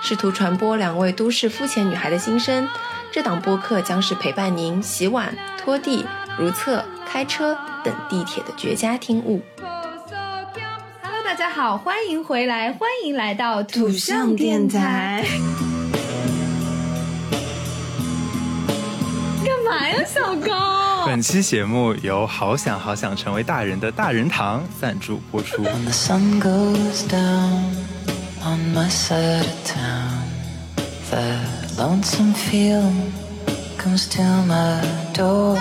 试图传播两位都市肤浅女孩的心声。这档播客将是陪伴您洗碗、拖地、如厕、开车等地铁的绝佳听物。Hello，大家好，欢迎回来，欢迎来到土象电台。干嘛呀，小高？本期节目由“好想好想成为大人”的大人堂赞助播出。On my side of town，the lonesome feel comes to my door。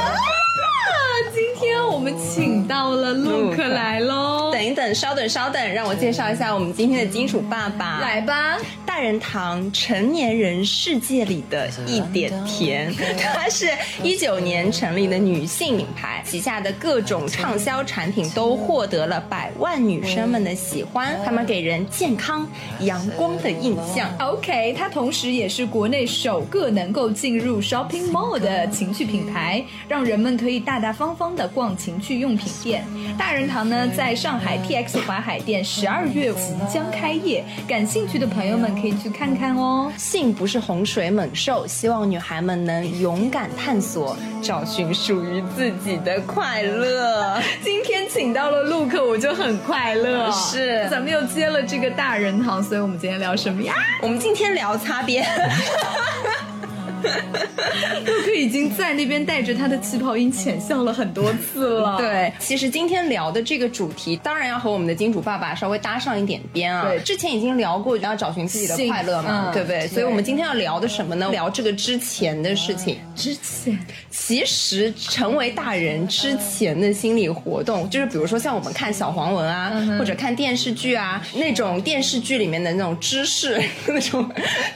今天我们请到了 look 来喽。等一等，稍等稍等，让我介绍一下我们今天的金主爸爸。来吧。大人堂成年人世界里的一点甜，它是一九年成立的女性品牌，旗下的各种畅销产品都获得了百万女生们的喜欢。他们给人健康阳光的印象。OK，它同时也是国内首个能够进入 shopping mall 的情趣品牌，让人们可以大大方方的逛情趣用品店。大人堂呢，在上海 TX 淮海店十二月即将开业，感兴趣的朋友们可以。去看看哦，性不是洪水猛兽，希望女孩们能勇敢探索，找寻属于自己的快乐。今天请到了陆克，我就很快乐。是，咱们又接了这个大人堂，所以我们今天聊什么呀？我们今天聊擦边。陆克已经在那边带着他的气泡音浅笑了很多次了。对，其实今天聊的这个主题，当然要和我们的金主爸爸稍微搭上一点边啊。对，之前已经聊过要找寻自己的快乐嘛，对不对？所以我们今天要聊的什么呢？聊这个之前的事情。之前，其实成为大人之前的心理活动，就是比如说像我们看小黄文啊，或者看电视剧啊，那种电视剧里面的那种知识、那种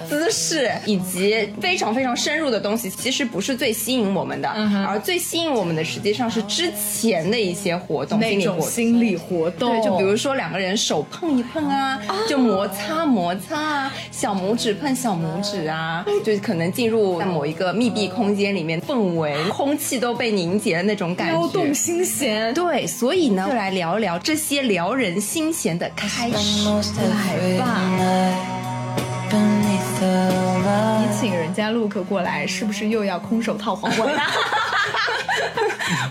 姿势，以及非常非常。深入的东西其实不是最吸引我们的，而最吸引我们的实际上是之前的一些活动，那种心理活动。对，就比如说两个人手碰一碰啊，就摩擦摩擦啊，小拇指碰小拇指啊，就可能进入在某一个密闭空间里面，氛围空气都被凝结的那种感觉，撩动心弦。对，所以呢，就来聊聊这些撩人心弦的开始，来吧。你请人家陆克过来，是不是又要空手套黄瓜？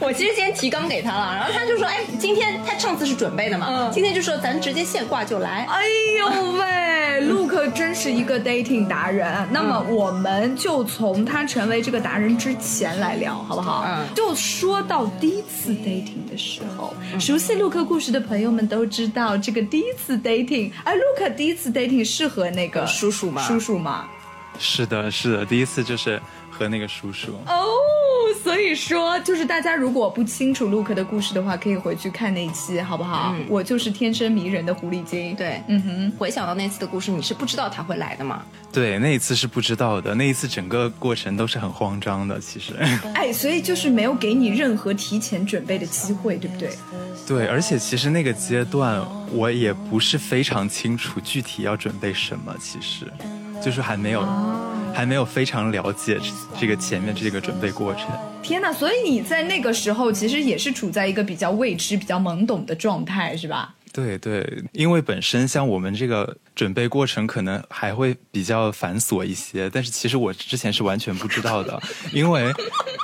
我其实今天提纲给他了，然后他就说：“哎，今天他上次是准备的嘛，今天就说咱直接现挂就来。”哎呦喂，陆克真是一个 dating 达人。那么我们就从他成为这个达人之前来聊，好不好？嗯，就说到第一次 dating 的时候，熟悉陆克故事的朋友们都知道，这个第一次 dating，哎，陆克第一次 dating 是和那个叔叔吗？叔叔吗？是的，是的，第一次就是和那个叔叔。哦。所以说，就是大家如果不清楚陆克的故事的话，可以回去看那一期，好不好？我就是天生迷人的狐狸精。对，嗯哼。回想到那次的故事，你是不知道他会来的吗？对，那一次是不知道的。那一次整个过程都是很慌张的，其实。哎，所以就是没有给你任何提前准备的机会，对不对？对，而且其实那个阶段我也不是非常清楚具体要准备什么，其实就是还没有。还没有非常了解这个前面这个准备过程。天哪！所以你在那个时候其实也是处在一个比较未知、比较懵懂的状态，是吧？对对，因为本身像我们这个准备过程可能还会比较繁琐一些，但是其实我之前是完全不知道的，因为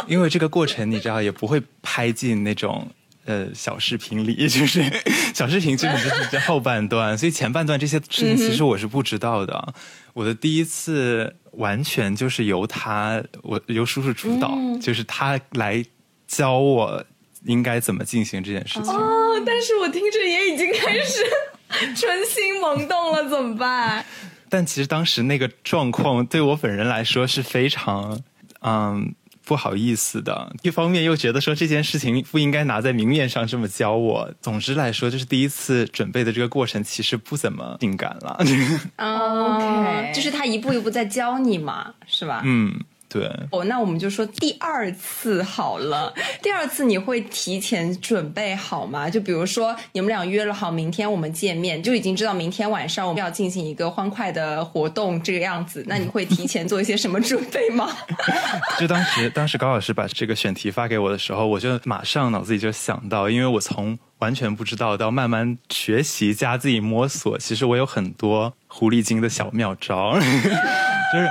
因为这个过程你知道也不会拍进那种。呃，小视频里就是 小视频，基本就是在后半段，所以前半段这些事情其实我是不知道的。我的第一次完全就是由他，我由叔叔主导，就是他来教我应该怎么进行这件事情。哦，但是我听着也已经开始 春心萌动了，怎么办？但其实当时那个状况对我本人来说是非常，嗯。不好意思的，一方面又觉得说这件事情不应该拿在明面上这么教我。总之来说，就是第一次准备的这个过程其实不怎么性感了。OK，就是他一步一步在教你嘛，是吧？嗯。对。哦，那我们就说第二次好了。第二次你会提前准备好吗？就比如说你们俩约了好明天我们见面，就已经知道明天晚上我们要进行一个欢快的活动这个样子。那你会提前做一些什么准备吗？就当时当时高老师把这个选题发给我的时候，我就马上脑子里就想到，因为我从完全不知道到慢慢学习加自己摸索，其实我有很多狐狸精的小妙招，就是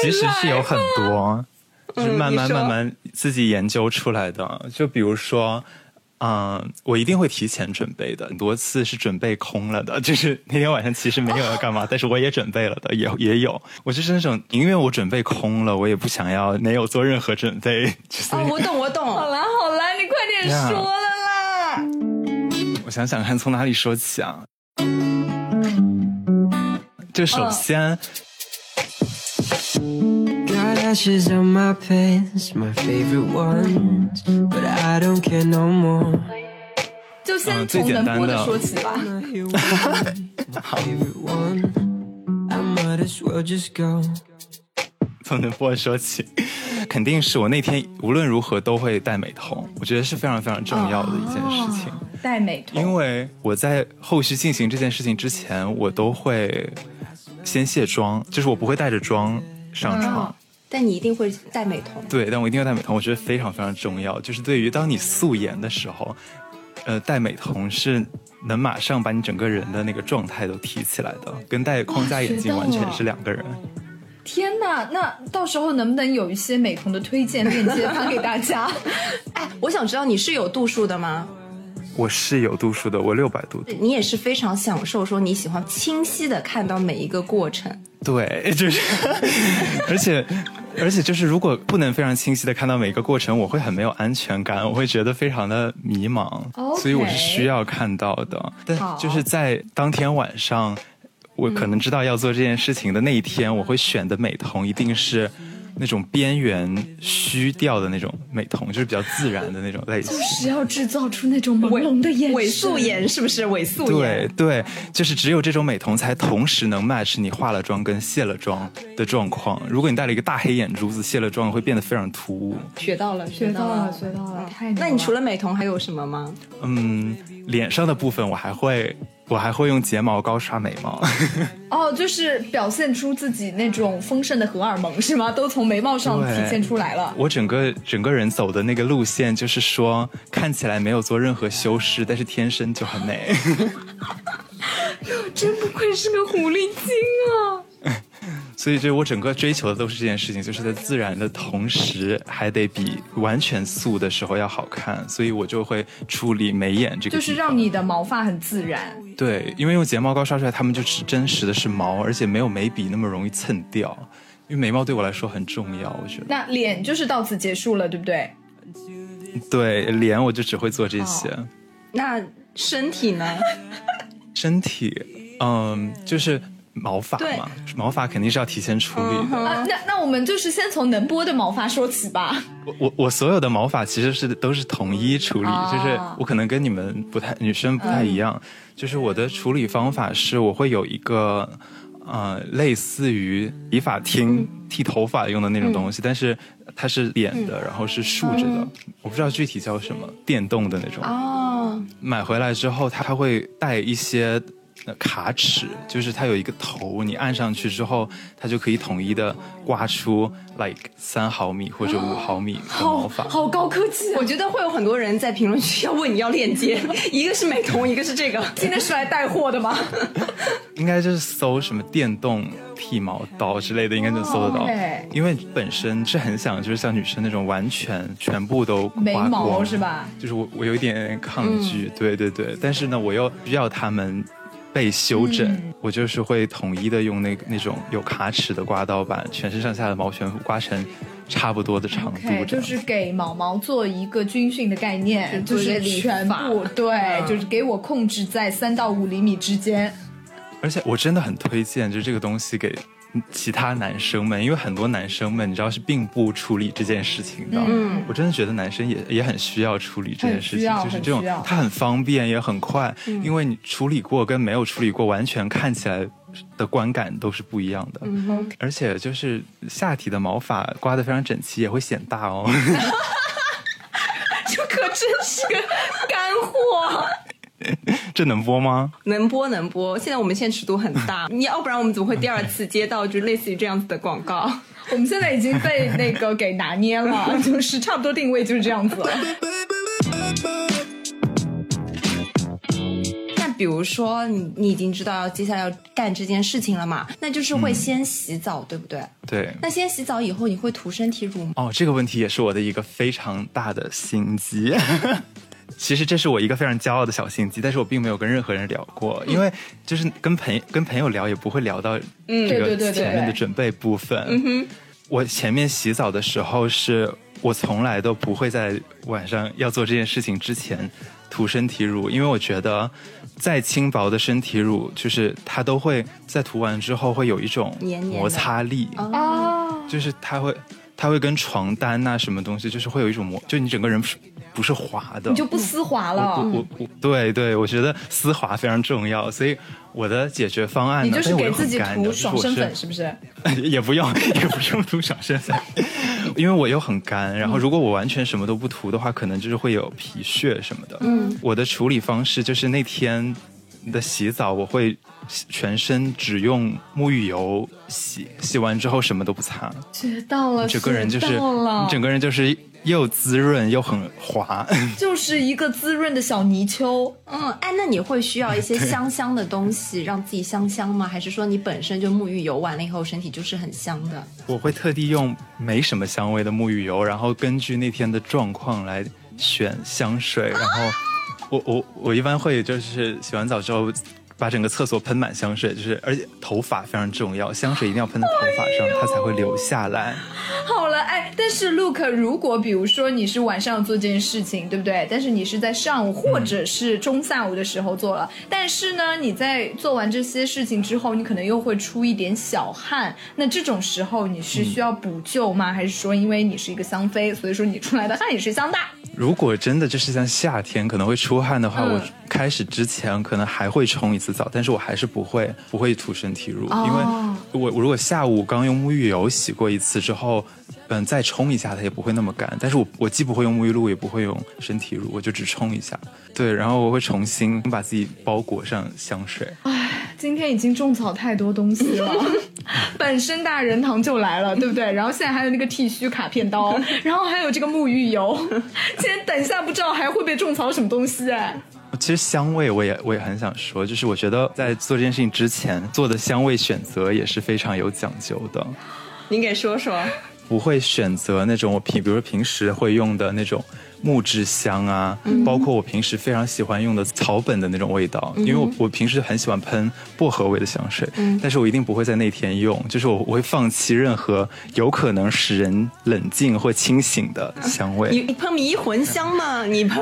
其实是有很多，就是慢慢慢慢自己研究出来的。就比如说，嗯，我一定会提前准备的，很多次是准备空了的，就是那天晚上其实没有要干嘛，但是我也准备了的，也也有。我就是那种宁愿我准备空了，我也不想要没有做任何准备。哦，我懂，我懂。好啦好啦，你快点说了啦。我想想看，从哪里说起啊？就首先，就先从能播的说起吧。好。从能播说起，肯定是我那天无论如何都会戴美瞳，我觉得是非常非常重要的一件事情。戴美瞳，因为我在后续进行这件事情之前，我都会先卸妆，就是我不会带着妆上床。但你一定会戴美瞳。对，但我一定要戴美瞳，我觉得非常非常重要。就是对于当你素颜的时候，呃，戴美瞳是能马上把你整个人的那个状态都提起来的，跟戴框架眼镜完全是两个人。天呐，那到时候能不能有一些美瞳的推荐链接发给大家？哎，我想知道你是有度数的吗？我是有度数的，我六百度。你也是非常享受说你喜欢清晰的看到每一个过程。对，就是，而且而且就是如果不能非常清晰的看到每一个过程，我会很没有安全感，我会觉得非常的迷茫。所以我是需要看到的。但就是在当天晚上。我可能知道要做这件事情的那一天，我会选的美瞳一定是那种边缘虚掉的那种美瞳，就是比较自然的那种类型。就是要制造出那种朦胧的眼伪素颜，是不是伪素颜？对对，就是只有这种美瞳才同时能 match 你化了妆跟卸了妆的状况。如果你戴了一个大黑眼珠子，卸了妆会变得非常突兀。学到了，学到了，学到了，太那你除了美瞳还有什么吗？嗯，脸上的部分我还会。我还会用睫毛膏刷眉毛，哦，就是表现出自己那种丰盛的荷尔蒙是吗？都从眉毛上体现出来了。我整个整个人走的那个路线，就是说看起来没有做任何修饰，但是天生就很美。真不愧是个狐狸精啊！所以，就我整个追求的都是这件事情，就是在自然的同时，还得比完全素的时候要好看。所以我就会处理眉眼这个，就是让你的毛发很自然。对，因为用睫毛膏刷出来，它们就是真实的是毛，而且没有眉笔那么容易蹭掉。因为眉毛对我来说很重要，我觉得。那脸就是到此结束了，对不对？对，脸我就只会做这些。那身体呢？身体，嗯，就是。毛发嘛，毛发肯定是要提前处理的。那那我们就是先从能播的毛发说起吧。我我我所有的毛发其实是都是统一处理，就是我可能跟你们不太女生不太一样，就是我的处理方法是我会有一个呃类似于理发厅剃头发用的那种东西，但是它是扁的，然后是竖着的，我不知道具体叫什么，电动的那种。哦，买回来之后它会带一些。那卡尺就是它有一个头，你按上去之后，它就可以统一的刮出 like 三毫米或者五毫米的毛发，好高科技！我觉得会有很多人在评论区要问你要链接，一个是美瞳，一个是这个，今天是来带货的吗？应该就是搜什么电动剃毛刀之类的，应该能搜得到。因为本身是很想就是像女生那种完全全部都刮毛，是吧？就是我我有一点抗拒，对对对，但是呢，我又需要他们。被修整，我就是会统一的用那那种有卡尺的刮刀，把全身上下的毛全部刮成差不多的长度，就是给毛毛做一个军训的概念，就是全部对，就是给我控制在三到五厘米之间。而且我真的很推荐，就是这个东西给。其他男生们，因为很多男生们，你知道是并不处理这件事情的。嗯，我真的觉得男生也也很需要处理这件事情，就是这种他很方便也很快，因为你处理过跟没有处理过完全看起来的观感都是不一样的。嗯，而且就是下体的毛发刮得非常整齐，也会显大哦。这可真是个干货。这能播吗？能播能播。现在我们现在尺度很大，你要不然我们怎么会第二次接到就类似于这样子的广告？我们现在已经被那个给拿捏了，就是差不多定位就是这样子了。那比如说你你已经知道要接下来要干这件事情了嘛？那就是会先洗澡，对不对？对。那先洗澡以后，你会涂身体乳吗？哦，这个问题也是我的一个非常大的心机。其实这是我一个非常骄傲的小心机，但是我并没有跟任何人聊过，因为就是跟朋跟朋友聊也不会聊到这个前面的准备部分。我前面洗澡的时候，是我从来都不会在晚上要做这件事情之前涂身体乳，因为我觉得再轻薄的身体乳，就是它都会在涂完之后会有一种摩擦力哦，就是它会它会跟床单呐什么东西，就是会有一种摩，就你整个人。不是滑的，你就不丝滑了。我我对对，我觉得丝滑非常重要，所以我的解决方案，你就是给自己涂爽身粉，是不是？也不用，也不用涂爽身粉，因为我又很干。然后如果我完全什么都不涂的话，可能就是会有皮屑什么的。嗯，我的处理方式就是那天的洗澡，我会全身只用沐浴油洗，洗完之后什么都不擦。学到了，整个人就是，整个人就是。又滋润又很滑，就是一个滋润的小泥鳅。嗯，哎，那你会需要一些香香的东西让自己香香吗？还是说你本身就沐浴油完了以后身体就是很香的？我会特地用没什么香味的沐浴油，然后根据那天的状况来选香水。然后我我我一般会就是洗完澡之后。把整个厕所喷满香水，就是而且头发非常重要，香水一定要喷在头发上，它才会留下来。好了，哎，但是 Look，如果比如说你是晚上做这件事情，对不对？但是你是在上午或者是中下午的时候做了，但是呢，你在做完这些事情之后，你可能又会出一点小汗，那这种时候你是需要补救吗？还是说因为你是一个香妃，所以说你出来的汗也是香的？如果真的就是像夏天可能会出汗的话，我开始之前可能还会冲一次澡，但是我还是不会不会涂身体乳，因为我如果下午刚用沐浴油洗过一次之后，嗯，再冲一下它也不会那么干。但是我我既不会用沐浴露，也不会用身体乳，我就只冲一下。对，然后我会重新把自己包裹上香水。唉，今天已经种草太多东西了，本身大人堂就来了，对不对？然后现在还有那个剃须卡片刀，然后还有这个沐浴油。今天等一下不知道还会被种草什么东西哎。其实香味我也我也很想说，就是我觉得在做这件事情之前做的香味选择也是非常有讲究的。您给说说。不会选择那种我平，比如说平时会用的那种。木质香啊，包括我平时非常喜欢用的草本的那种味道，因为我我平时很喜欢喷薄荷味的香水，但是我一定不会在那天用，就是我我会放弃任何有可能使人冷静或清醒的香味。你你喷迷魂香吗？你喷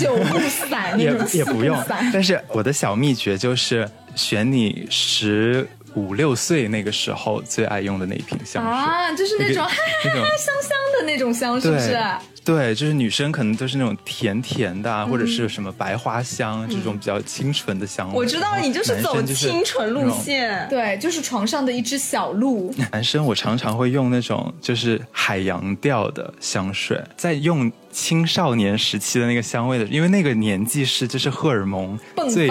酒不散也也不用。但是我的小秘诀就是选你十五六岁那个时候最爱用的那一瓶香水啊，就是那种那种 香香的那种香，是不是？对，就是女生可能都是那种甜甜的，或者是什么白花香这种比较清纯的香味。我知道你就是走清纯路线，对，就是床上的一只小鹿。男生我常常会用那种就是海洋调的香水，在用青少年时期的那个香味的，因为那个年纪是就是荷尔蒙最。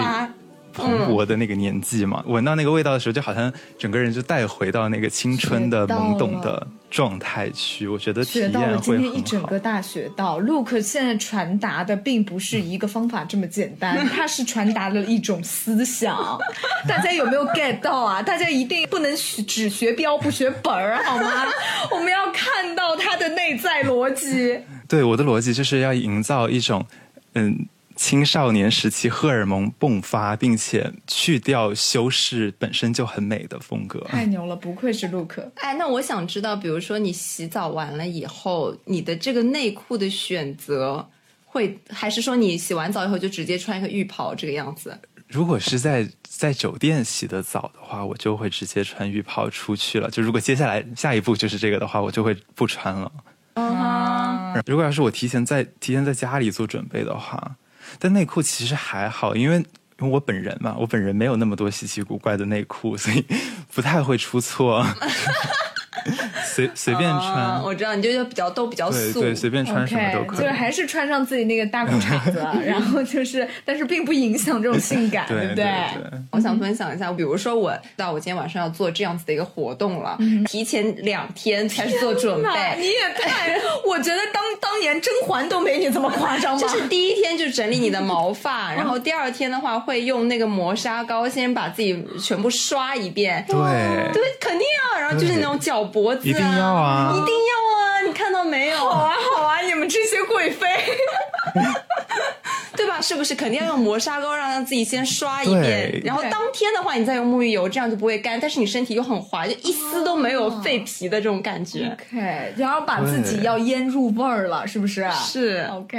蓬勃的那个年纪嘛，闻到那个味道的时候，就好像整个人就带回到那个青春的懵懂的状态去。我觉得体验会很好。今天一整个大学到，Look 现在传达的并不是一个方法这么简单，它是传达了一种思想。大家有没有 get 到啊？大家一定不能只学标不学本儿，好吗？我们要看到它的内在逻辑。对，我的逻辑就是要营造一种，嗯。青少年时期荷尔蒙迸发，并且去掉修饰本身就很美的风格，太牛了！不愧是 Look。哎，那我想知道，比如说你洗澡完了以后，你的这个内裤的选择会，还是说你洗完澡以后就直接穿一个浴袍这个样子？如果是在在酒店洗的澡的话，我就会直接穿浴袍出去了。就如果接下来下一步就是这个的话，我就会不穿了。啊！如果要是我提前在提前在家里做准备的话。但内裤其实还好，因为因为我本人嘛，我本人没有那么多稀奇古怪的内裤，所以 不太会出错。随随便穿，我知道你就比较都比较素，对，随便穿什么都可以，就是还是穿上自己那个大裤衩子，然后就是，但是并不影响这种性感，对不对？我想分享一下，比如说我到我今天晚上要做这样子的一个活动了，提前两天开始做准备，你也太，我觉得当 当年甄嬛都没你这么夸张吧？就是第一天就整理你的毛发，然后第二天的话会用那个磨砂膏先把自己全部刷一遍，对。对，肯定要，然后就是那种脚脖子。一定要啊！一定要啊！你看到没有？好啊，好啊！你们这些贵妃，对吧？是不是肯定要用磨砂膏让让自己先刷一遍，然后当天的话你再用沐浴油，这样就不会干，但是你身体又很滑，就一丝都没有废皮的这种感觉。OK，然后把自己要腌入味儿了，是不是？是 OK。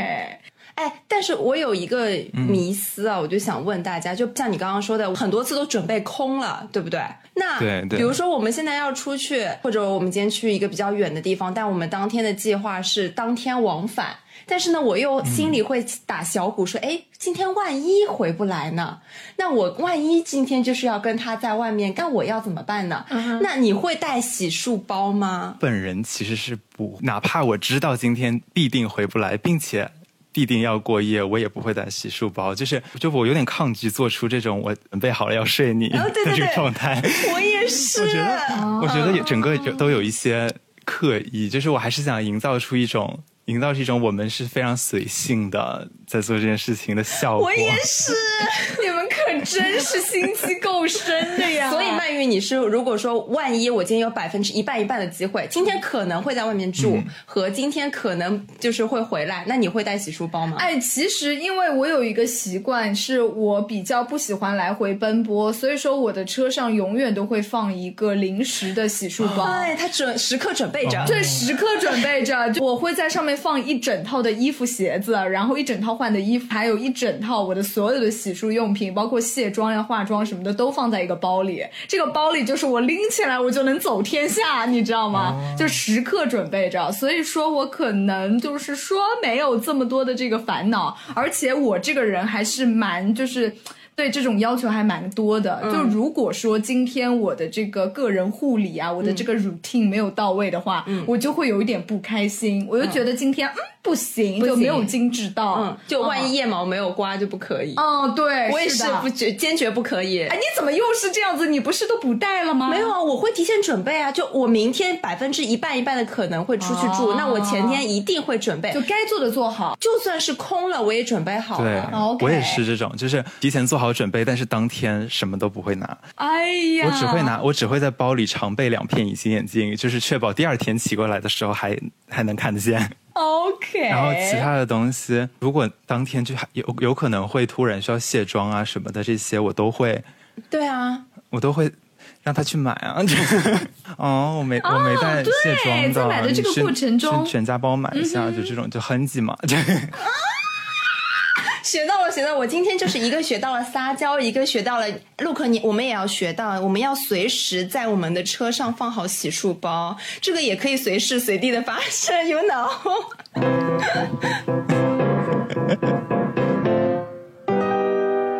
哎，但是我有一个迷思啊，我就想问大家，就像你刚刚说的，很多次都准备空了，对不对？那比如说我们现在要出去，或者我们今天去一个比较远的地方，但我们当天的计划是当天往返，但是呢，我又心里会打小鼓，说，哎，今天万一回不来呢？那我万一今天就是要跟他在外面，那我要怎么办呢？那你会带洗漱包吗？本人其实是不，哪怕我知道今天必定回不来，并且。必定要过夜，我也不会带洗漱包，就是就我有点抗拒做出这种我准备好了要睡你的这个状态。我也是，我觉得我觉得整个都有一些刻意，就是我还是想营造出一种营造出一种我们是非常随性的在做这件事情的效果。我也是，你们可真是心机够深的呀。所以曼玉，你是如果说万一我今天有百分之一半一半的机会，今天可能会在外面住，和今天可能就是会回来，那你会带洗漱包吗？哎，其实因为我有一个习惯，是我比较不喜欢来回奔波，所以说我的车上永远都会放一个临时的洗漱包。哎，它准时刻准备着，对，时刻准备着。我会在上面放一整套的衣服、鞋子，然后一整套换的衣服，还有一整套我的所有的洗漱用品，包括卸妆呀、化妆什么的，都放在一个包里。这个包里就是我拎起来我就能走天下，你知道吗？就时刻准备着，所以说我可能就是说没有这么多的这个烦恼，而且我这个人还是蛮就是。对这种要求还蛮多的，就如果说今天我的这个个人护理啊，我的这个 routine 没有到位的话，我就会有一点不开心，我就觉得今天嗯不行，就没有精致到，嗯，就万一腋毛没有刮就不可以。哦，对，我也是不决坚决不可以。哎，你怎么又是这样子？你不是都不带了吗？没有啊，我会提前准备啊，就我明天百分之一半一半的可能会出去住，那我前天一定会准备，就该做的做好，就算是空了我也准备好了。对，我也是这种，就是提前做好。好准备，但是当天什么都不会拿。哎呀，我只会拿，我只会在包里常备两片隐形眼镜，就是确保第二天骑过来的时候还还能看得见。OK。然后其他的东西，如果当天就有有可能会突然需要卸妆啊什么的，这些我都会。对啊，我都会让他去买啊。哦，我没我没带卸妆的，在买的这个过程中，全家帮我买一下，就这种就痕迹嘛。学到了，学到了！我今天就是一个学到了撒娇，一个学到了。陆克，你我们也要学到，我们要随时在我们的车上放好洗漱包，这个也可以随时随地的发生，you know。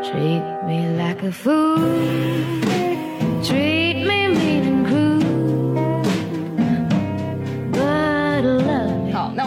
Treat me like a fool, treat me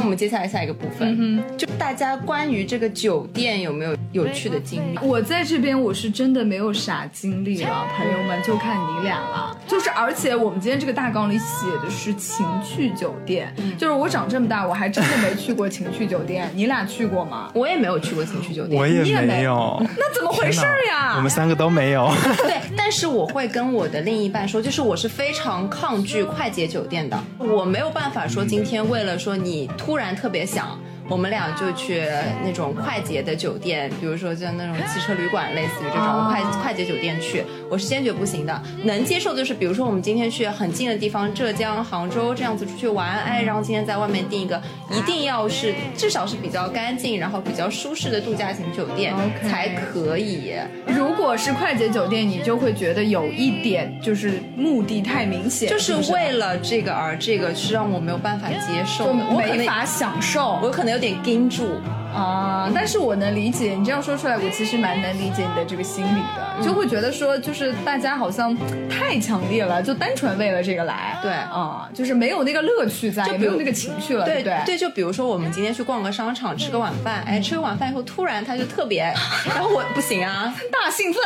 我们接下来下一个部分，就。大家关于这个酒店有没有有趣的经历？我在这边我是真的没有啥经历了，朋友们就看你俩了。就是，而且我们今天这个大纲里写的是情趣酒店，就是我长这么大我还真的没去过情趣酒店。你俩去过吗？我也没有去过情趣酒店，我也没有。那怎么回事呀？我们三个都没有。对，但是我会跟我的另一半说，就是我是非常抗拒快捷酒店的，我没有办法说今天为了说你突然特别想。我们俩就去那种快捷的酒店，比如说像那种汽车旅馆，类似于这种快快捷酒店去，我是坚决不行的。能接受就是，比如说我们今天去很近的地方，浙江杭州这样子出去玩，哎，然后今天在外面订一个，一定要是至少是比较干净，然后比较舒适的度假型酒店才可以。如果是快捷酒店，你就会觉得有一点就是目的太明显，就是为了这个而这个是让我没有办法接受的，我，没法享受。我可能。有点盯住。啊，但是我能理解你这样说出来，我其实蛮能理解你的这个心理的，就会觉得说，就是大家好像太强烈了，就单纯为了这个来，对。啊，就是没有那个乐趣在，也没有那个情绪了，对对。对，就比如说我们今天去逛个商场，吃个晚饭，哎，吃个晚饭以后突然他就特别，然后我不行啊，大兴奋。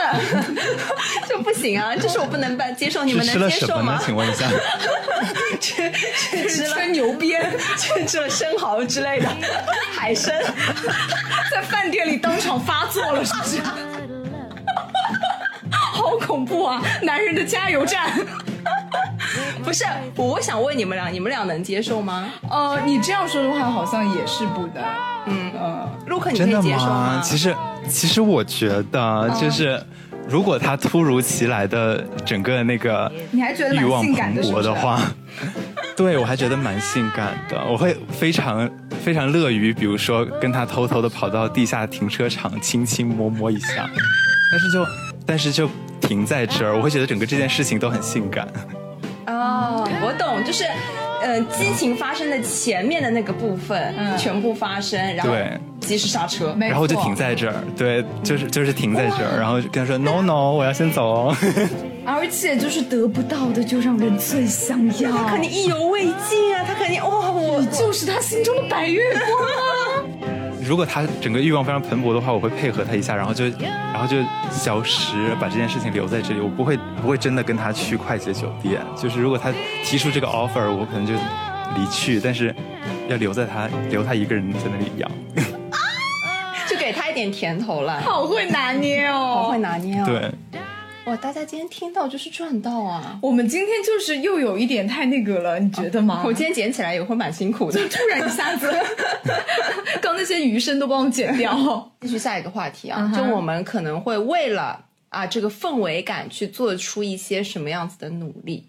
就不行啊，这是我不能办接受，你们能接受吗？请问一下，吃吃了牛鞭，吃了生蚝之类的海参。在饭店里当场发作了，是不是？好恐怖啊！男人的加油站。不是，我想问你们俩，你们俩能接受吗？呃，你这样说的话，好像也是不的。嗯呃，陆克，你可以接受吗？其实，其实我觉得，就是如果他突如其来的整个那个，你还觉得欲望蓬勃的话，对我还觉得蛮性感的，我会非常。非常乐于，比如说跟他偷偷的跑到地下停车场，亲亲摸摸一下，但是就，但是就停在这儿，我会觉得整个这件事情都很性感。哦，我懂，就是，呃，激情发生的前面的那个部分全部发生，然后及时刹车，然后就停在这儿，对，就是就是停在这儿，然后跟他说 no no，我要先走哦。而且就是得不到的就让人最想要，他肯定意犹未尽啊！他肯定哇，我 就是他心中的白月光啊！如果他整个欲望非常蓬勃的话，我会配合他一下，然后就然后就消失，把这件事情留在这里。我不会不会真的跟他去快捷酒店。就是如果他提出这个 offer，我可能就离去，但是要留在他留他一个人在那里养，就给他一点甜头了。好会拿捏哦，好会拿捏哦。对。哇！大家今天听到就是赚到啊！我们今天就是又有一点太那个了，你觉得吗？我今天捡起来也会蛮辛苦的，就突然一下子，刚那些余声都帮我剪掉。继续下一个话题啊，就我们可能会为了啊这个氛围感去做出一些什么样子的努力？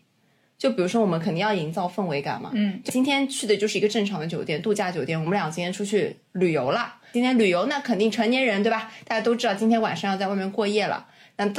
就比如说，我们肯定要营造氛围感嘛。嗯，今天去的就是一个正常的酒店，度假酒店。我们俩今天出去旅游了，今天旅游那肯定成年人对吧？大家都知道今天晚上要在外面过夜了。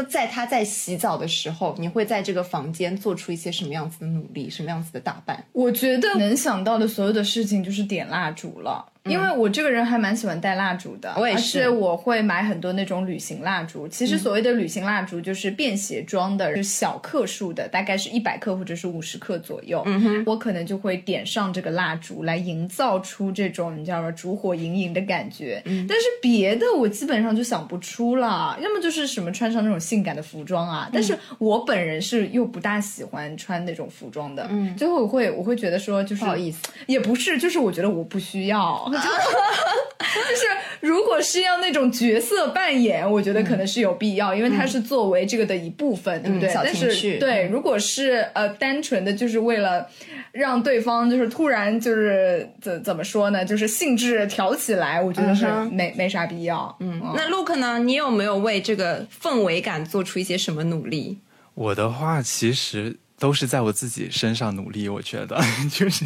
在他在洗澡的时候，你会在这个房间做出一些什么样子的努力，什么样子的打扮？我觉得能想到的所有的事情就是点蜡烛了。因为我这个人还蛮喜欢带蜡烛的，我也是，我会买很多那种旅行蜡烛。其实所谓的旅行蜡烛就是便携装的，是小克数的，大概是一百克或者是五十克左右。嗯哼，我可能就会点上这个蜡烛来营造出这种你知道吗？烛火盈盈的感觉。嗯，但是别的我基本上就想不出了，要么就是什么穿上那种性感的服装啊。但是我本人是又不大喜欢穿那种服装的。嗯，最后我会我会觉得说就是不好意思，也不是，就是我觉得我不需要。就是如果是要那种角色扮演，我觉得可能是有必要，因为它是作为这个的一部分，对不对？但是对，如果是呃单纯的就是为了让对方就是突然就是怎怎么说呢？就是兴致挑起来，我觉得是没没啥必要。嗯，那 Look 呢？你有没有为这个氛围感做出一些什么努力？我的话其实都是在我自己身上努力，我觉得 就是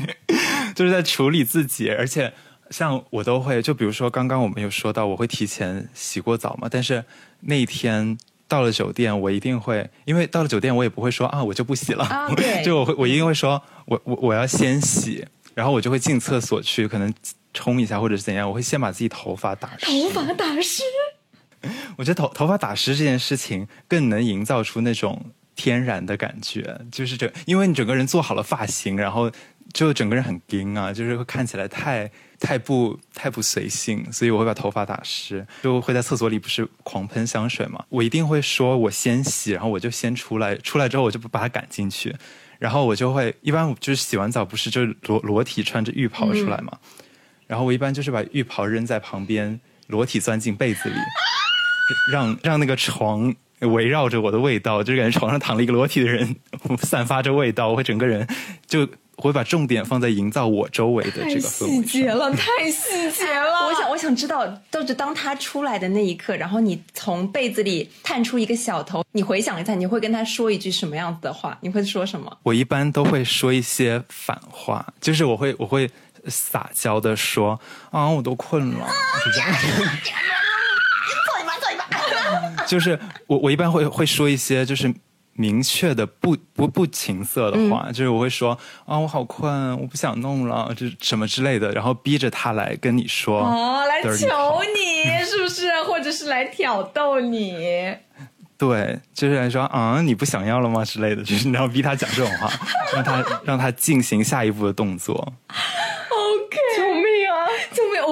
就是在处理自己，而且。像我都会，就比如说刚刚我们有说到，我会提前洗过澡嘛。但是那一天到了酒店，我一定会，因为到了酒店我也不会说啊，我就不洗了。啊，就我会，我一定会说，我我我要先洗，然后我就会进厕所去，可能冲一下或者是怎样，我会先把自己头发打湿。头发打湿。我觉得头头发打湿这件事情更能营造出那种天然的感觉，就是这，因为你整个人做好了发型，然后就整个人很硬啊，就是会看起来太。太不太不随性，所以我会把头发打湿，就会在厕所里不是狂喷香水嘛。我一定会说，我先洗，然后我就先出来，出来之后我就不把它赶进去，然后我就会一般就是洗完澡不是就裸裸体穿着浴袍出来嘛，然后我一般就是把浴袍扔在旁边，裸体钻进被子里，让让那个床围绕着我的味道，就是感觉床上躺了一个裸体的人，散发着味道，我会整个人就。我会把重点放在营造我周围的这个氛围。细节了，太细节了。我想，我想知道，就是当他出来的那一刻，然后你从被子里探出一个小头，你回想一下，你会跟他说一句什么样子的话？你会说什么？我一般都会说一些反话，就是我会我会撒娇的说啊，我都困了。坐一坐一就是我我一般会会说一些就是。明确的不不不情色的话，就是我会说啊，我好困，我不想弄了，就什么之类的，然后逼着他来跟你说，哦，来求你，是不是？或者是来挑逗你？对，就是来说啊，你不想要了吗之类的，就是你要逼他讲这种话，让他让他进行下一步的动作。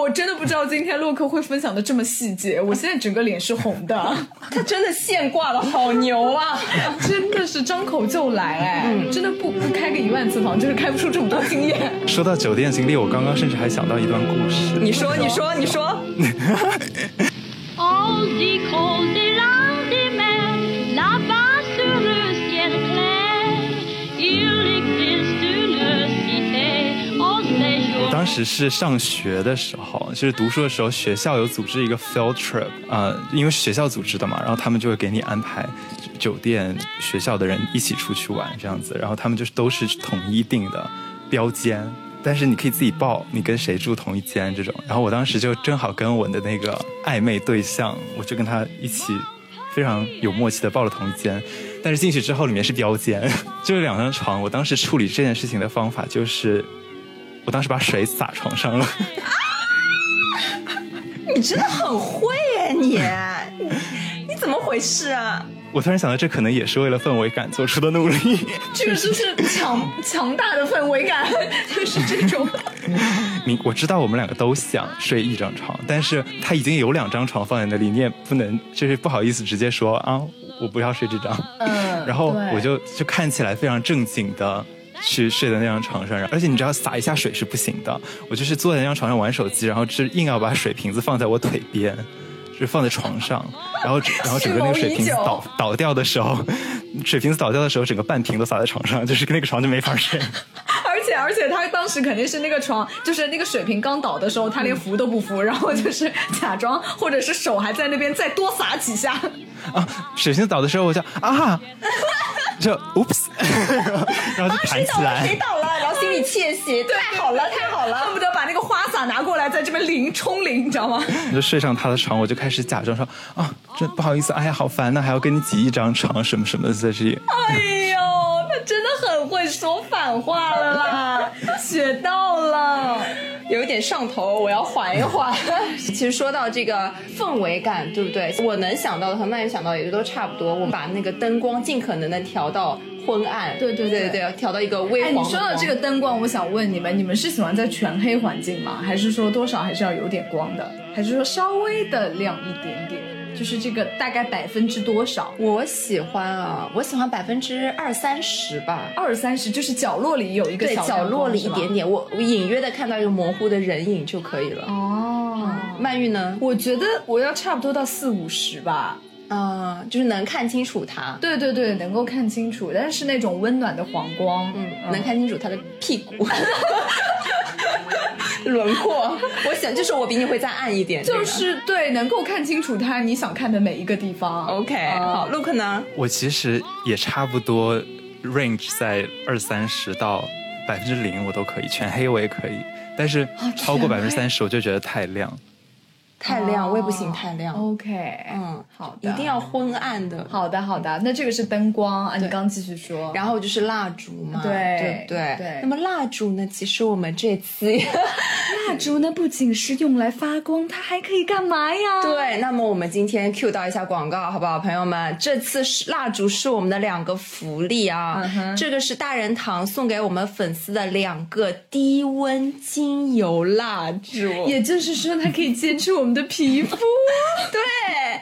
我真的不知道今天洛克会分享的这么细节，我现在整个脸是红的。他真的现挂的，好牛啊！真的是张口就来哎，真的不不开个一万次房，就是开不出这么多经验。说到酒店经历，我刚刚甚至还想到一段故事。你说，你说，你说。时是上学的时候，就是读书的时候，学校有组织一个 field trip，呃，因为学校组织的嘛，然后他们就会给你安排酒店、学校的人一起出去玩这样子，然后他们就是都是统一定的标间，但是你可以自己报你跟谁住同一间这种。然后我当时就正好跟我的那个暧昧对象，我就跟他一起非常有默契的报了同一间，但是进去之后里面是标间，就是两张床。我当时处理这件事情的方法就是。我当时把水洒床上了。你真的很会哎，你你怎么回事啊？我突然想到，这可能也是为了氛围感做出的努力。这个就是强 强大的氛围感，就是这种。你我知道我们两个都想睡一张床，但是他已经有两张床放在那里，你也不能就是不好意思直接说啊，我不要睡这张。嗯。然后我就就看起来非常正经的。去睡在那张床上，而且你知道洒一下水是不行的。我就是坐在那张床上玩手机，然后就硬要把水瓶子放在我腿边，就放在床上，然后然后整个那个水瓶子倒倒掉的时候，水瓶子倒掉的时候，整个半瓶都洒在床上，就是那个床就没法睡。而且而且他当时肯定是那个床，就是那个水瓶刚倒的时候，他连扶都不扶，然后就是假装或者是手还在那边再多撒几下。啊，水瓶倒的时候，我就啊。就 oops，然后就弹起来，谁倒了？然后心里窃喜，太好了，太好了，恨不得把那个花洒拿过来，在这边淋冲淋，你知道吗？我就睡上他的床，我就开始假装说啊，这不好意思，哎呀，好烦呐，还要跟你挤一张床，什么什么的在这里。哎呦，他真的很会说反话了啦，学到了。有一点上头，我要缓一缓。其实说到这个氛围感，对不对？我能想到的和曼玉想到的也都差不多。我们把那个灯光尽可能的调到昏暗，对对对对，调到一个微黄。哎，你说到这个灯光，我想问你们，你们是喜欢在全黑环境吗？还是说多少还是要有点光的？还是说稍微的亮一点点？就是这个大概百分之多少？我喜欢啊，我喜欢百分之二三十吧，二三十就是角落里有一个小角落里一点点，我我隐约的看到一个模糊的人影就可以了。哦，曼玉呢？我觉得我要差不多到四五十吧。啊，就是能看清楚他。对对对，能够看清楚，但是那种温暖的黄光，嗯，能看清楚他的屁股。轮廓，我想就是我比你会再暗一点，就是对，能够看清楚他你想看的每一个地方。OK，好，Look 呢？我其实也差不多，range 在二三十到百分之零，我都可以，全黑我也可以，但是超过百分之三十我就觉得太亮。太亮，我也不行太亮。OK，嗯，好的，一定要昏暗的。好的，好的，那这个是灯光啊，你刚继续说。然后就是蜡烛嘛，对对对。那么蜡烛呢？其实我们这次 蜡烛呢，不仅是用来发光，它还可以干嘛呀？对，那么我们今天 Q 到一下广告，好不好，朋友们？这次是蜡烛是我们的两个福利啊，这个是大人堂送给我们粉丝的两个低温精油蜡烛，也就是说它可以接触我们。的皮肤，对，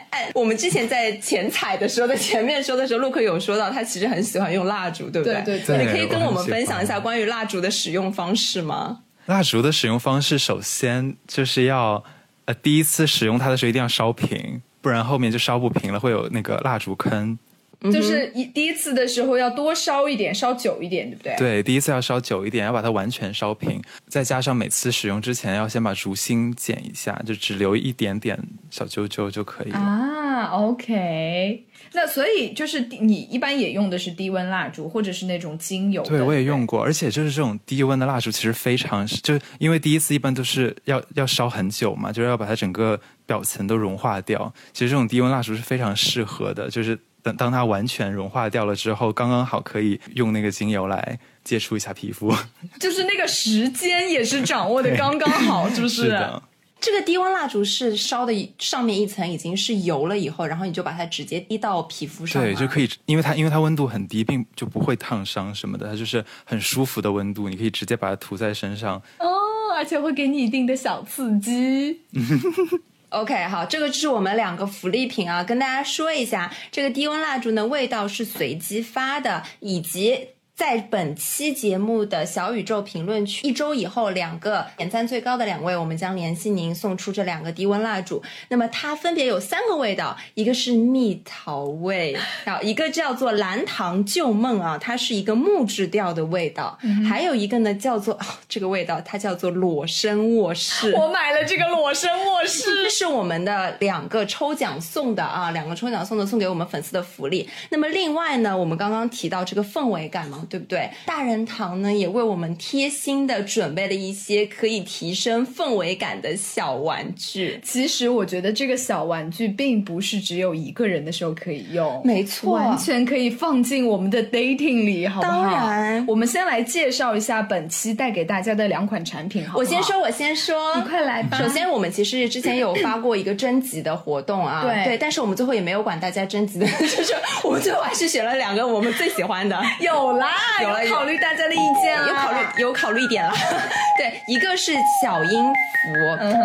哎，我们之前在前彩的时候，在前面说的时候，陆克有说到他其实很喜欢用蜡烛，对不对？对对，你可以跟我们分享一下关于蜡烛的使用方式吗？蜡烛的使用方式，首先就是要，呃，第一次使用它的时候一定要烧平，不然后面就烧不平了，会有那个蜡烛坑。就是一第一次的时候要多烧一点，烧久一点，对不对？对，第一次要烧久一点，要把它完全烧平，再加上每次使用之前要先把竹芯剪一下，就只留一点点小揪揪就可以了。啊，OK，那所以就是你一般也用的是低温蜡烛，或者是那种精油？对，我也用过，而且就是这种低温的蜡烛其实非常，就因为第一次一般都是要要烧很久嘛，就是要把它整个表层都融化掉。其实这种低温蜡烛是非常适合的，就是。等当它完全融化掉了之后，刚刚好可以用那个精油来接触一下皮肤。就是那个时间也是掌握的刚刚好，是不是的。这个低温蜡烛是烧的上面一层已经是油了以后，然后你就把它直接滴到皮肤上。对，就可以，因为它因为它温度很低，并就不会烫伤什么的，它就是很舒服的温度，你可以直接把它涂在身上。哦，而且会给你一定的小刺激。OK，好，这个是我们两个福利品啊，跟大家说一下，这个低温蜡烛呢，味道是随机发的，以及。在本期节目的小宇宙评论区，一周以后，两个点赞最高的两位，我们将联系您送出这两个低温蜡烛。那么它分别有三个味道，一个是蜜桃味，然后一个叫做蓝糖旧梦啊，它是一个木质调的味道，还有一个呢叫做这个味道，它叫做裸身卧室。我买了这个裸身卧室，是我们的两个抽奖送的啊，两个抽奖送的送给我们粉丝的福利。那么另外呢，我们刚刚提到这个氛围感嘛。对不对？大人堂呢也为我们贴心的准备了一些可以提升氛围感的小玩具。其实我觉得这个小玩具并不是只有一个人的时候可以用，没错，完全可以放进我们的 dating 里，好不好？当然，我们先来介绍一下本期带给大家的两款产品。好我先说，我先说，你快来吧。首先，我们其实之前有发过一个征集的活动啊，对对，但是我们最后也没有管大家征集的，就是我们最后还是选了两个我们最喜欢的，有啦。有了考虑大家的意见有考虑有考虑一点了。对，一个是小音符，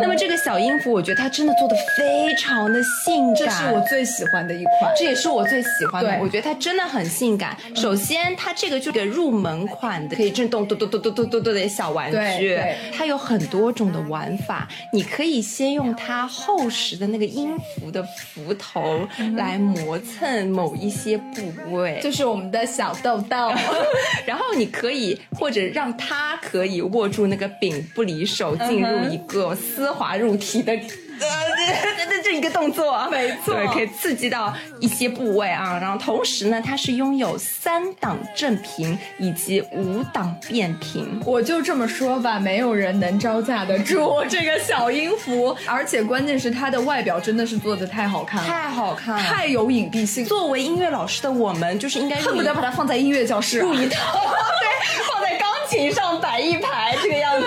那么这个小音符，我觉得它真的做的非常的性感，这是我最喜欢的一款，这也是我最喜欢的。我觉得它真的很性感。首先，它这个就个入门款的，可以震动嘟嘟嘟嘟嘟嘟嘟的小玩具，它有很多种的玩法。你可以先用它厚实的那个音符的符头来磨蹭某一些部位，就是我们的小豆豆。然后你可以或者让他可以握住那个柄不离手，进入一个丝滑入体的。这这一个动作，没错，对，可以刺激到一些部位啊。然后同时呢，它是拥有三档正频以及五档变频。我就这么说吧，没有人能招架得住这个小音符，而且关键是它的外表真的是做的太好看了，太好看，了，太有隐蔽性。作为音乐老师的我们，就是应该恨不得把它放在音乐教室，入一套，对，放在钢琴上摆一排这个样子。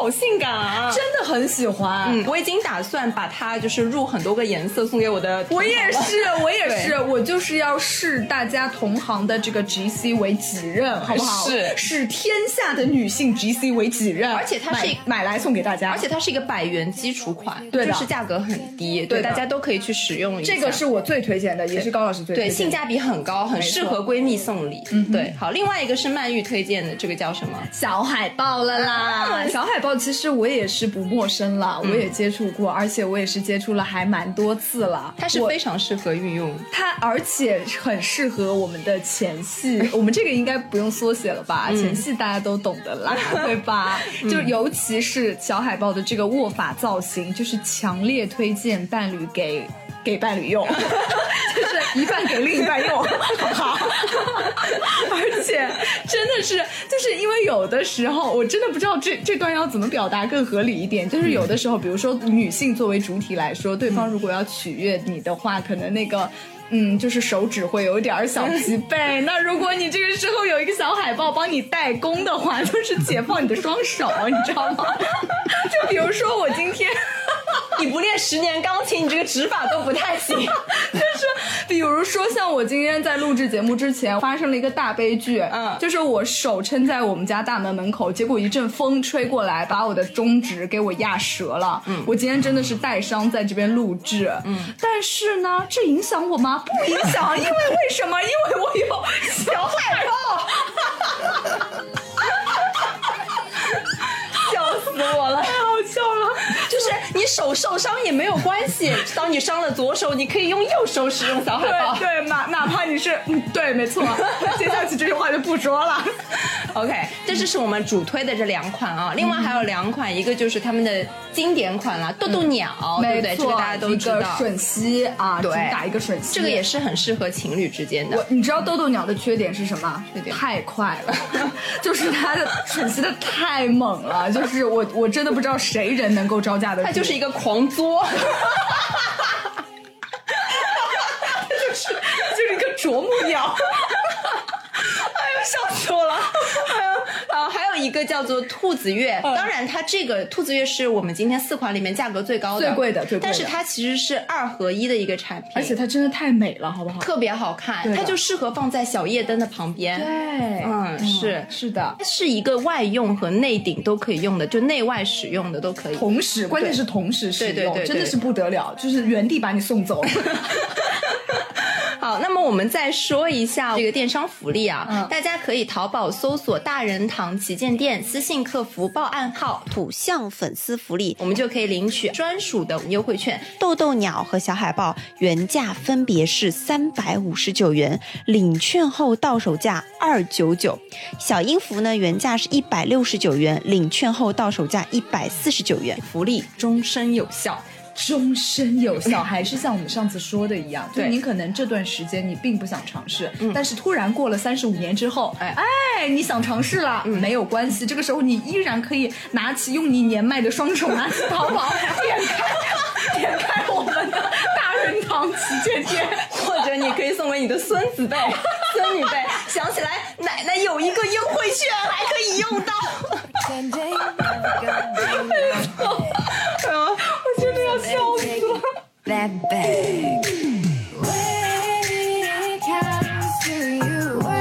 好性感啊，真的很喜欢。嗯，我已经。打算把它就是入很多个颜色送给我的，我也是，我也是，我就是要视大家同行的这个 G C 为己任，好不好？是视天下的女性 G C 为己任，而且它是买来送给大家，而且它是一个百元基础款，对就是价格很低，对，大家都可以去使用。这个是我最推荐的，也是高老师最对，性价比很高，很适合闺蜜送礼。嗯，对。好，另外一个是曼玉推荐的，这个叫什么？小海豹了啦！小海豹其实我也是不陌生了，我也接触过，而且我也。是接触了还蛮多次了，它是非常适合运用它，而且很适合我们的前戏。我们这个应该不用缩写了吧？前戏大家都懂得啦，对吧？就尤其是小海豹的这个握法造型，就是强烈推荐伴侣给。给伴侣用，就是一半给另一半用，好不好？而且真的是，就是因为有的时候，我真的不知道这这段要怎么表达更合理一点。就是有的时候，比如说女性作为主体来说，对方如果要取悦你的话，可能那个。嗯，就是手指会有点小疲惫。那如果你这个时候有一个小海报帮你代工的话，就是解放你的双手，你知道吗？就比如说我今天，你不练十年钢琴，你这个指法都不太行。就是比如说像我今天在录制节目之前发生了一个大悲剧，嗯，就是我手撑在我们家大门门口，结果一阵风吹过来，把我的中指给我压折了。嗯，我今天真的是带伤在这边录制。嗯，但是呢，这影响我吗？不影响，因为为什么？因为我有小海报，笑死我了，太好笑了。手受伤也没有关系，当你伤了左手，你可以用右手使用小海报。对，哪哪怕你是，嗯，对，没错。接下去这句话就不说了。OK，这就是我们主推的这两款啊，另外还有两款，一个就是他们的经典款了，豆豆鸟，对不对？这个大家都知道。吮吸啊，对，打一个吮吸，这个也是很适合情侣之间的。我，你知道豆豆鸟的缺点是什么？缺点太快了，就是它的吮吸的太猛了，就是我我真的不知道谁人能够招架的。它就是一一个狂作，就是就是一个啄木鸟。哎呀，笑死我了。啊，还有一个叫做兔子月，当然它这个兔子月是我们今天四款里面价格最高的、最贵的、最贵的。但是它其实是二合一的一个产品，而且它真的太美了，好不好？特别好看，它就适合放在小夜灯的旁边。对，嗯，是是的，它是一个外用和内顶都可以用的，就内外使用的都可以。同时，关键是同时使用，真的是不得了，就是原地把你送走。好，那么我们再说一下这个电商福利啊，大家可以淘宝搜索“大人堂旗舰店”，私信客服报暗号“土象粉丝福利”，我们就可以领取专属的优惠券。豆豆鸟和小海豹原价分别是三百五十九元，领券后到手价二九九；小音符呢原价是一百六十九元，领券后到手价一百四十九元，福利终身有效。终身有效，还是像我们上次说的一样，就你可能这段时间你并不想尝试，但是突然过了三十五年之后，哎。哎，你想尝试了，没有关系，这个时候你依然可以拿起用你年迈的双手拿起淘宝，点开点开我们的大人堂旗舰店，或者你可以送给你的孙子辈、孙女辈，想起来奶奶有一个优惠券还可以用到。笑死了。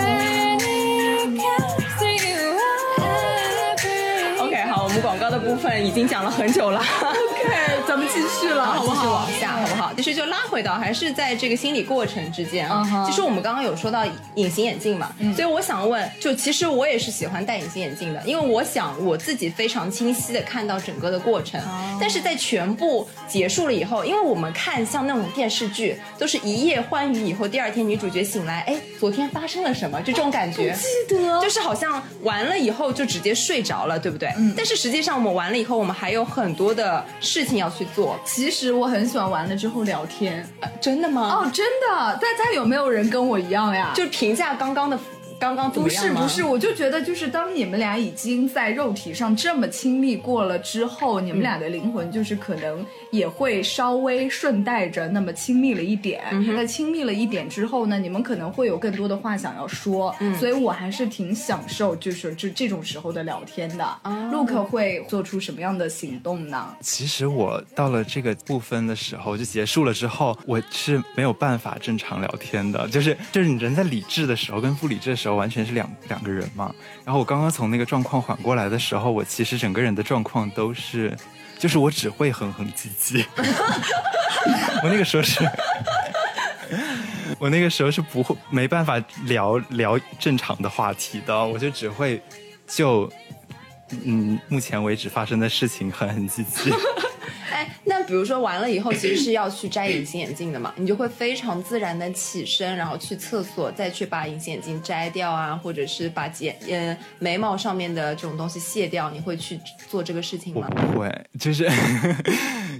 部分已经讲了很久了，OK，咱们继续了，好不好？继续往下，好不好？其实就拉回到还是在这个心理过程之间啊。其实我们刚刚有说到隐形眼镜嘛，所以我想问，就其实我也是喜欢戴隐形眼镜的，因为我想我自己非常清晰的看到整个的过程。但是在全部结束了以后，因为我们看像那种电视剧，都是一夜欢愉以后，第二天女主角醒来，哎，昨天发生了什么？就这种感觉，记得，就是好像完了以后就直接睡着了，对不对？嗯。但是实际上我们。完了以后，我们还有很多的事情要去做。其实我很喜欢完了之后聊天，真的吗？哦，真的。大家有没有人跟我一样呀？就评价刚刚的。刚刚不是不是，我就觉得就是当你们俩已经在肉体上这么亲密过了之后，你们俩的灵魂就是可能也会稍微顺带着那么亲密了一点。在亲密了一点之后呢，你们可能会有更多的话想要说，所以我还是挺享受就是这这种时候的聊天的。Look 会做出什么样的行动呢？其实我到了这个部分的时候就结束了之后，我是没有办法正常聊天的，就是就是你人在理智的时候跟不理智的时候。完全是两两个人嘛。然后我刚刚从那个状况缓过来的时候，我其实整个人的状况都是，就是我只会哼哼唧唧。我那个时候是，我那个时候是不会没办法聊聊正常的话题的，我就只会就嗯，目前为止发生的事情哼哼唧唧。哎那比如说完了以后，其实是要去摘隐形眼镜的嘛，你就会非常自然的起身，然后去厕所，再去把隐形眼镜摘掉啊，或者是把睫呃眉毛上面的这种东西卸掉，你会去做这个事情吗？不会，就是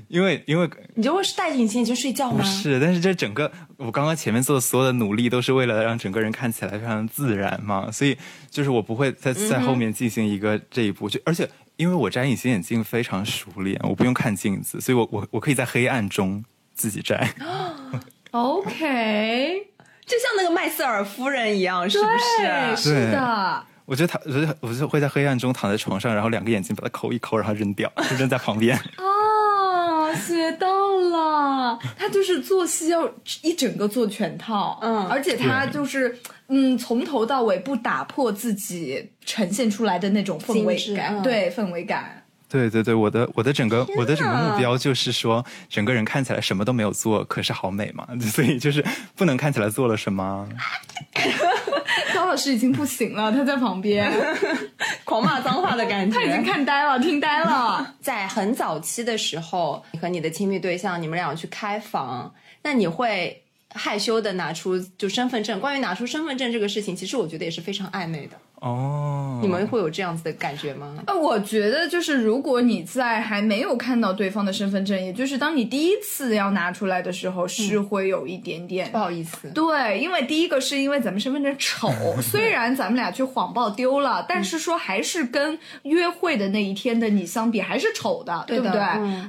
因为因为你就会是戴隐形眼镜睡觉吗？是，但是这整个我刚刚前面做的所有的努力都是为了让整个人看起来非常自然嘛，所以就是我不会在在后面进行一个这一步，就而且。因为我摘隐形眼镜非常熟练，我不用看镜子，所以我我我可以在黑暗中自己摘。OK，就像那个麦瑟尔夫人一样，是不是？是的。我就躺，我就我就会在黑暗中躺在床上，然后两个眼睛把它抠一抠，然后扔掉，就扔在旁边。啊，学到了！他就是做戏要一整个做全套，嗯，而且他就是。嗯，从头到尾不打破自己呈现出来的那种氛围感，对氛围感。对对对，我的我的整个我的整个目标就是说，整个人看起来什么都没有做，可是好美嘛，所以就是不能看起来做了什么。高老师已经不行了，他在旁边 狂骂脏话的感觉，他已经看呆了，听呆了。在很早期的时候，你和你的亲密对象，你们俩去开房，那你会？害羞的拿出就身份证，关于拿出身份证这个事情，其实我觉得也是非常暧昧的。哦，你们会有这样子的感觉吗？呃，我觉得就是如果你在还没有看到对方的身份证，也就是当你第一次要拿出来的时候，是会有一点点不好意思。对，因为第一个是因为咱们身份证丑，虽然咱们俩去谎报丢了，但是说还是跟约会的那一天的你相比，还是丑的，对不对？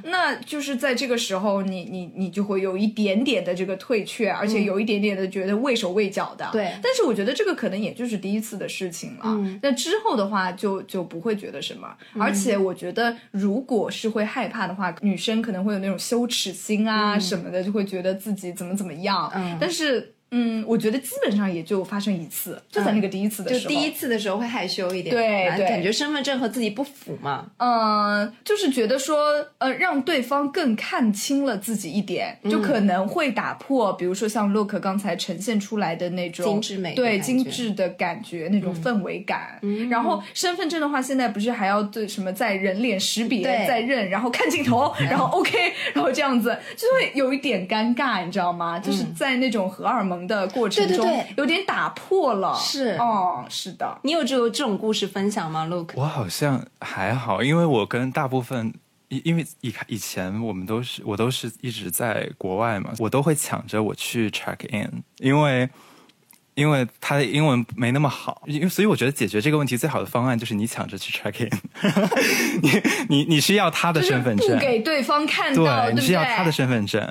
那就是在这个时候，你你你就会有一点点的这个退却，而且有一点点的觉得畏手畏脚的。对，但是我觉得这个可能也就是第一次的事情。嗯，那之后的话就就不会觉得什么，而且我觉得如果是会害怕的话，女生可能会有那种羞耻心啊什么的，就会觉得自己怎么怎么样。嗯，但是。嗯，我觉得基本上也就发生一次，就在那个第一次的时候，就第一次的时候会害羞一点，对，感觉身份证和自己不符嘛。嗯，就是觉得说，呃，让对方更看清了自己一点，就可能会打破，比如说像 Look 刚才呈现出来的那种精致美，对精致的感觉，那种氛围感。然后身份证的话，现在不是还要对什么在人脸识别在认，然后看镜头，然后 OK，然后这样子就会有一点尴尬，你知道吗？就是在那种荷尔蒙。的过程中有点打破了，是哦，是的。你有这个这种故事分享吗，Look？我好像还好，因为我跟大部分，因因为以以前我们都是我都是一直在国外嘛，我都会抢着我去 check in，因为因为他的英文没那么好，因为所以我觉得解决这个问题最好的方案就是你抢着去 check in，你你你是要他的身份证，给对方看到，对，你是要他的身份证，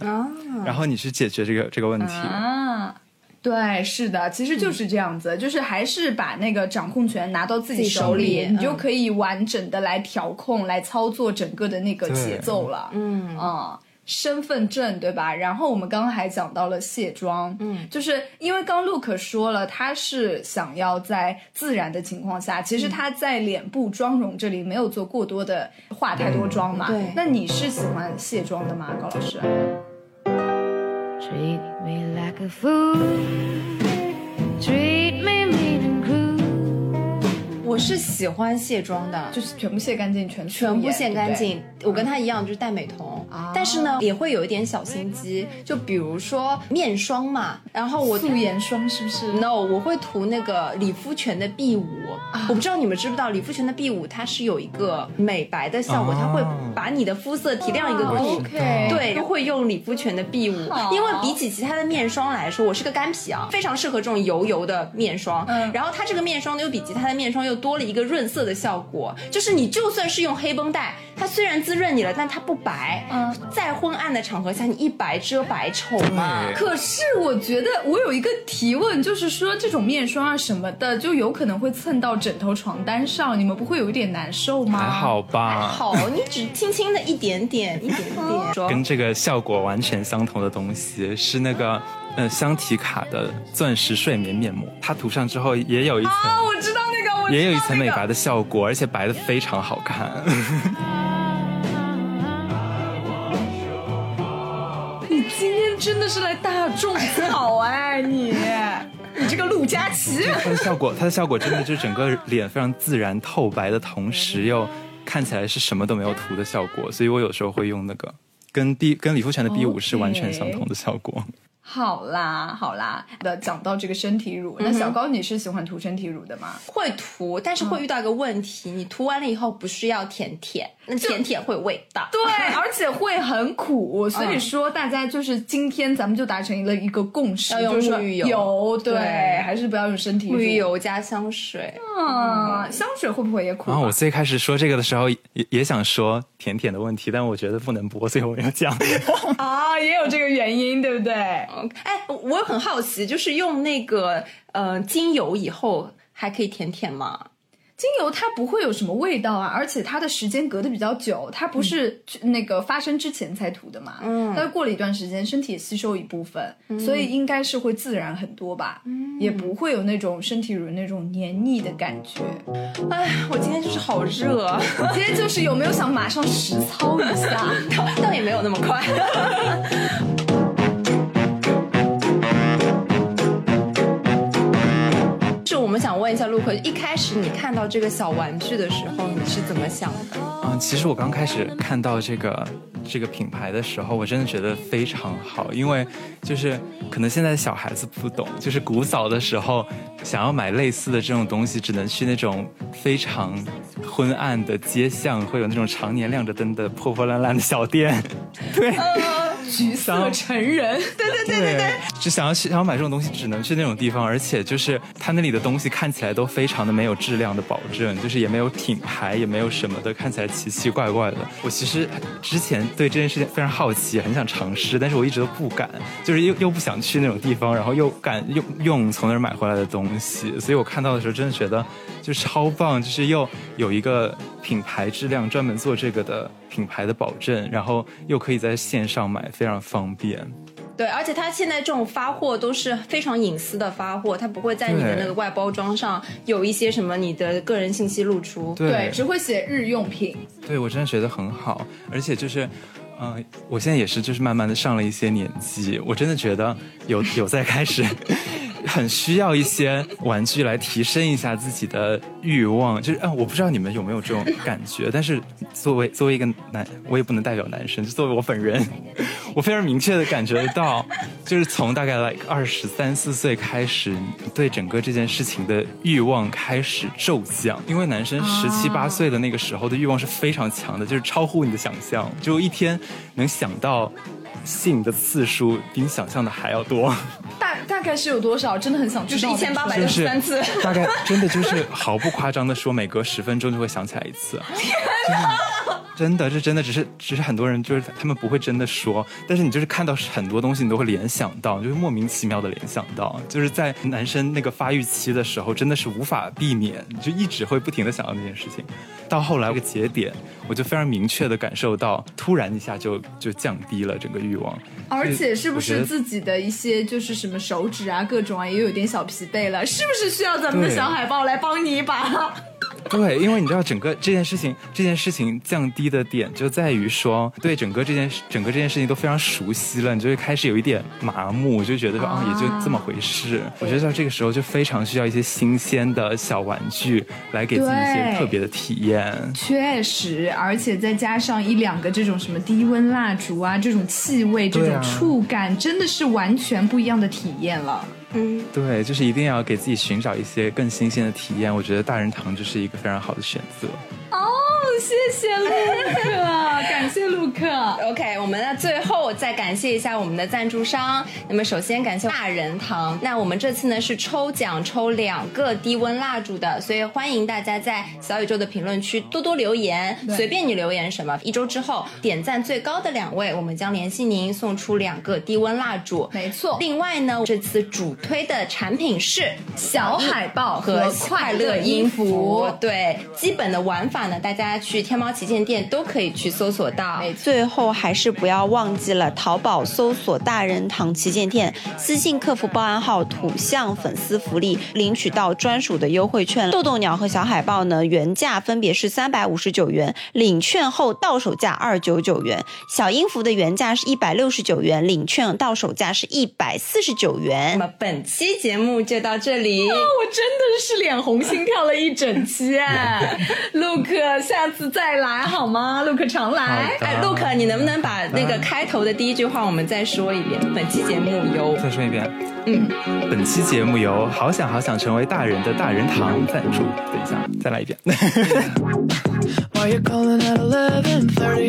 然后你去解决这个这个问题。啊对，是的，其实就是这样子，就是还是把那个掌控权拿到自己手里，你就可以完整的来调控、来操作整个的那个节奏了。嗯。啊，身份证对吧？然后我们刚刚还讲到了卸妆，嗯，就是因为刚 Look 说了，他是想要在自然的情况下，其实他在脸部妆容这里没有做过多的化太多妆嘛。对，那你是喜欢卸妆的吗，高老师？Treat me like a fool. Treat me mean and cruel. 我是喜欢卸妆的，就是全部卸干净，全全部卸干净。我跟他一样，就是戴美瞳，但是呢，也会有一点小心机。就比如说面霜嘛，然后我素颜霜是不是？No，我会涂那个理肤泉的 B 五。我不知道你们知不知道，理肤泉的 B 五它是有一个美白的效果，它会把你的肤色提亮一个度。对，会用理肤泉的 B 五，因为比起其他的面霜来说，我是个干皮啊，非常适合这种油油的面霜。嗯，然后它这个面霜呢，又比其他的面霜又多了一个润色的效果，就是你就算是用黑绷带，它虽然滋润你了，但它不白。嗯，在昏暗的场合下，你一白遮百丑嘛。可是我觉得我有一个提问，就是说这种面霜啊什么的，就有可能会蹭到枕头、床单上，你们不会有一点难受吗？还好吧，好，你只轻轻的一点点，一点点。跟这个效果完全相同的东西是那个。呃，香缇卡的钻石睡眠面膜，它涂上之后也有一层，我知道那个，我也有一层美白的效果，而且白的非常好看。真的是来大众草哎，你，你这个陆佳琪。它的效果，它的效果真的就是整个脸非常自然透白的同时，又看起来是什么都没有涂的效果，所以我有时候会用那个，跟 B 跟理肤泉的 B 五是完全相同的效果。好啦，好啦，的讲到这个身体乳，那小高你是喜欢涂身体乳的吗？会涂，但是会遇到一个问题，你涂完了以后不是要舔舔，那舔舔会味道，对，而且会很苦，所以说大家就是今天咱们就达成了一个共识，要用沐浴油，对，还是不要用身体沐浴油加香水，啊，香水会不会也苦？然后，我最开始说这个的时候也也想说舔舔的问题，但我觉得不能播，所以我没有讲。啊，也有这个原因，对不对？哎，我很好奇，就是用那个呃精油以后还可以舔舔吗？精油它不会有什么味道啊，而且它的时间隔得比较久，它不是那个发生之前才涂的嘛。嗯，但是过了一段时间，身体也吸收一部分，所以应该是会自然很多吧。嗯，也不会有那种身体乳那种黏腻的感觉。哎，我今天就是好热，今天就是有没有想马上实操一下？倒倒也没有那么快。我们想问一下陆克，一开始你看到这个小玩具的时候，你是怎么想的？嗯，其实我刚开始看到这个这个品牌的时候，我真的觉得非常好，因为就是可能现在小孩子不懂，就是古早的时候想要买类似的这种东西，只能去那种非常昏暗的街巷，会有那种常年亮着灯的破破烂烂的小店，对。橘色成人，对对对对对，只想要去想要买这种东西，只能去那种地方，而且就是他那里的东西看起来都非常的没有质量的保证，就是也没有品牌，也没有什么的，看起来奇奇怪怪的。我其实之前对这件事情非常好奇，很想尝试，但是我一直都不敢，就是又又不想去那种地方，然后又敢用用从那儿买回来的东西，所以我看到的时候真的觉得就超棒，就是又有一个品牌质量专门做这个的品牌的保证，然后又可以在线上买。非常方便，对，而且它现在这种发货都是非常隐私的发货，它不会在你的那个外包装上有一些什么你的个人信息露出，对，只会写日用品。对我真的觉得很好，而且就是，嗯，我现在也是，就是慢慢的上了一些年纪，我真的觉得有有在开始。很需要一些玩具来提升一下自己的欲望，就是嗯，我不知道你们有没有这种感觉，但是作为作为一个男，我也不能代表男生，就作为我本人，我非常明确的感觉到，就是从大概 like 二十三四岁开始，对整个这件事情的欲望开始骤降，因为男生十七八岁的那个时候的欲望是非常强的，就是超乎你的想象，就一天能想到。性的次数比你想象的还要多，大大概是有多少？真的很想知道。就是一千八百六十三次，大概真的就是毫不夸张的说，每隔十分钟就会想起来一次。天真的，这真的只是，只是很多人就是他们不会真的说，但是你就是看到很多东西，你都会联想到，就是莫名其妙的联想到，就是在男生那个发育期的时候，真的是无法避免，就一直会不停的想到那件事情。到后来一个节点，我就非常明确的感受到，突然一下就就降低了整个欲望。而且是不是自己的一些就是什么手指啊，各种啊，也有点小疲惫了？是不是需要咱们的小海豹来帮你一把？对，因为你知道整个这件事情，这件事情降低的点就在于说，对整个这件事，整个这件事情都非常熟悉了，你就会开始有一点麻木，就觉得说啊，也就这么回事。我觉得到这个时候就非常需要一些新鲜的小玩具来给自己一些特别的体验。确实，而且再加上一两个这种什么低温蜡烛啊，这种气味、这种触感，真的是完全不一样的体验了。嗯，对，就是一定要给自己寻找一些更新鲜的体验。我觉得大人堂就是一个非常好的选择。谢谢陆克，感谢陆克。OK，我们的最后再感谢一下我们的赞助商。那么首先感谢大人堂。那我们这次呢是抽奖抽两个低温蜡烛的，所以欢迎大家在小宇宙的评论区多多留言，随便你留言什么。一周之后点赞最高的两位，我们将联系您送出两个低温蜡烛。没错。另外呢，这次主推的产品是小海豹和快乐音符。对，基本的玩法呢，大家。去天猫旗舰店都可以去搜索到。最后还是不要忘记了，淘宝搜索大人堂旗舰店，私信客服报暗号“土象粉丝福利”，领取到专属的优惠券。豆豆鸟和小海豹呢，原价分别是三百五十九元，领券后到手价二九九元。小音符的原价是一百六十九元，领券到手价是一百四十九元。那么本期节目就到这里。我真的是脸红心跳了一整期 哎，Look 下次。再来好吗？陆克常来。哎，陆克，你能不能把那个开头的第一句话我们再说一遍？本期节目由再说一遍。嗯，本期节目由好想好想成为大人的大人堂赞助。等一下，再来一遍。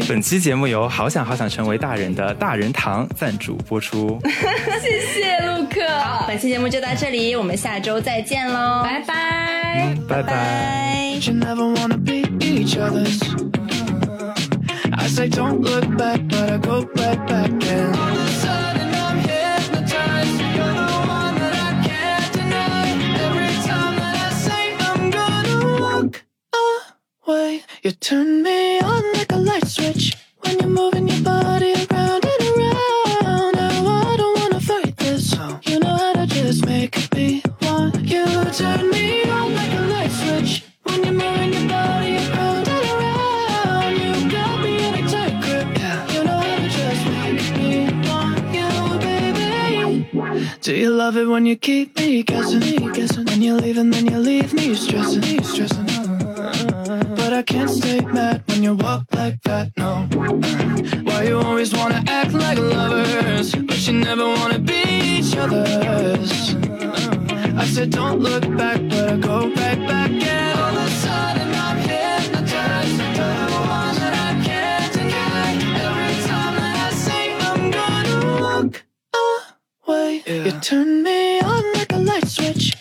本期节目由好想好想成为大人的大人堂赞助播出。谢谢陆克。好，本期节目就到这里，我们下周再见喽，拜拜，拜拜。Each other's. I say don't look back, but I go right back and all of a sudden I'm hypnotized. You're the one that I can't deny. Every time that I say I'm gonna walk away, you turn me on like a light switch when you're moving your body around. You love it when you keep me guessing, guessing? When you leave and then you leave me stressing, me stressing. But I can't stay mad when you walk like that, no. Why you always wanna act like lovers, but you never wanna be each other's? I said don't look back, but I go right back and all sudden I'm you turn me on like a light switch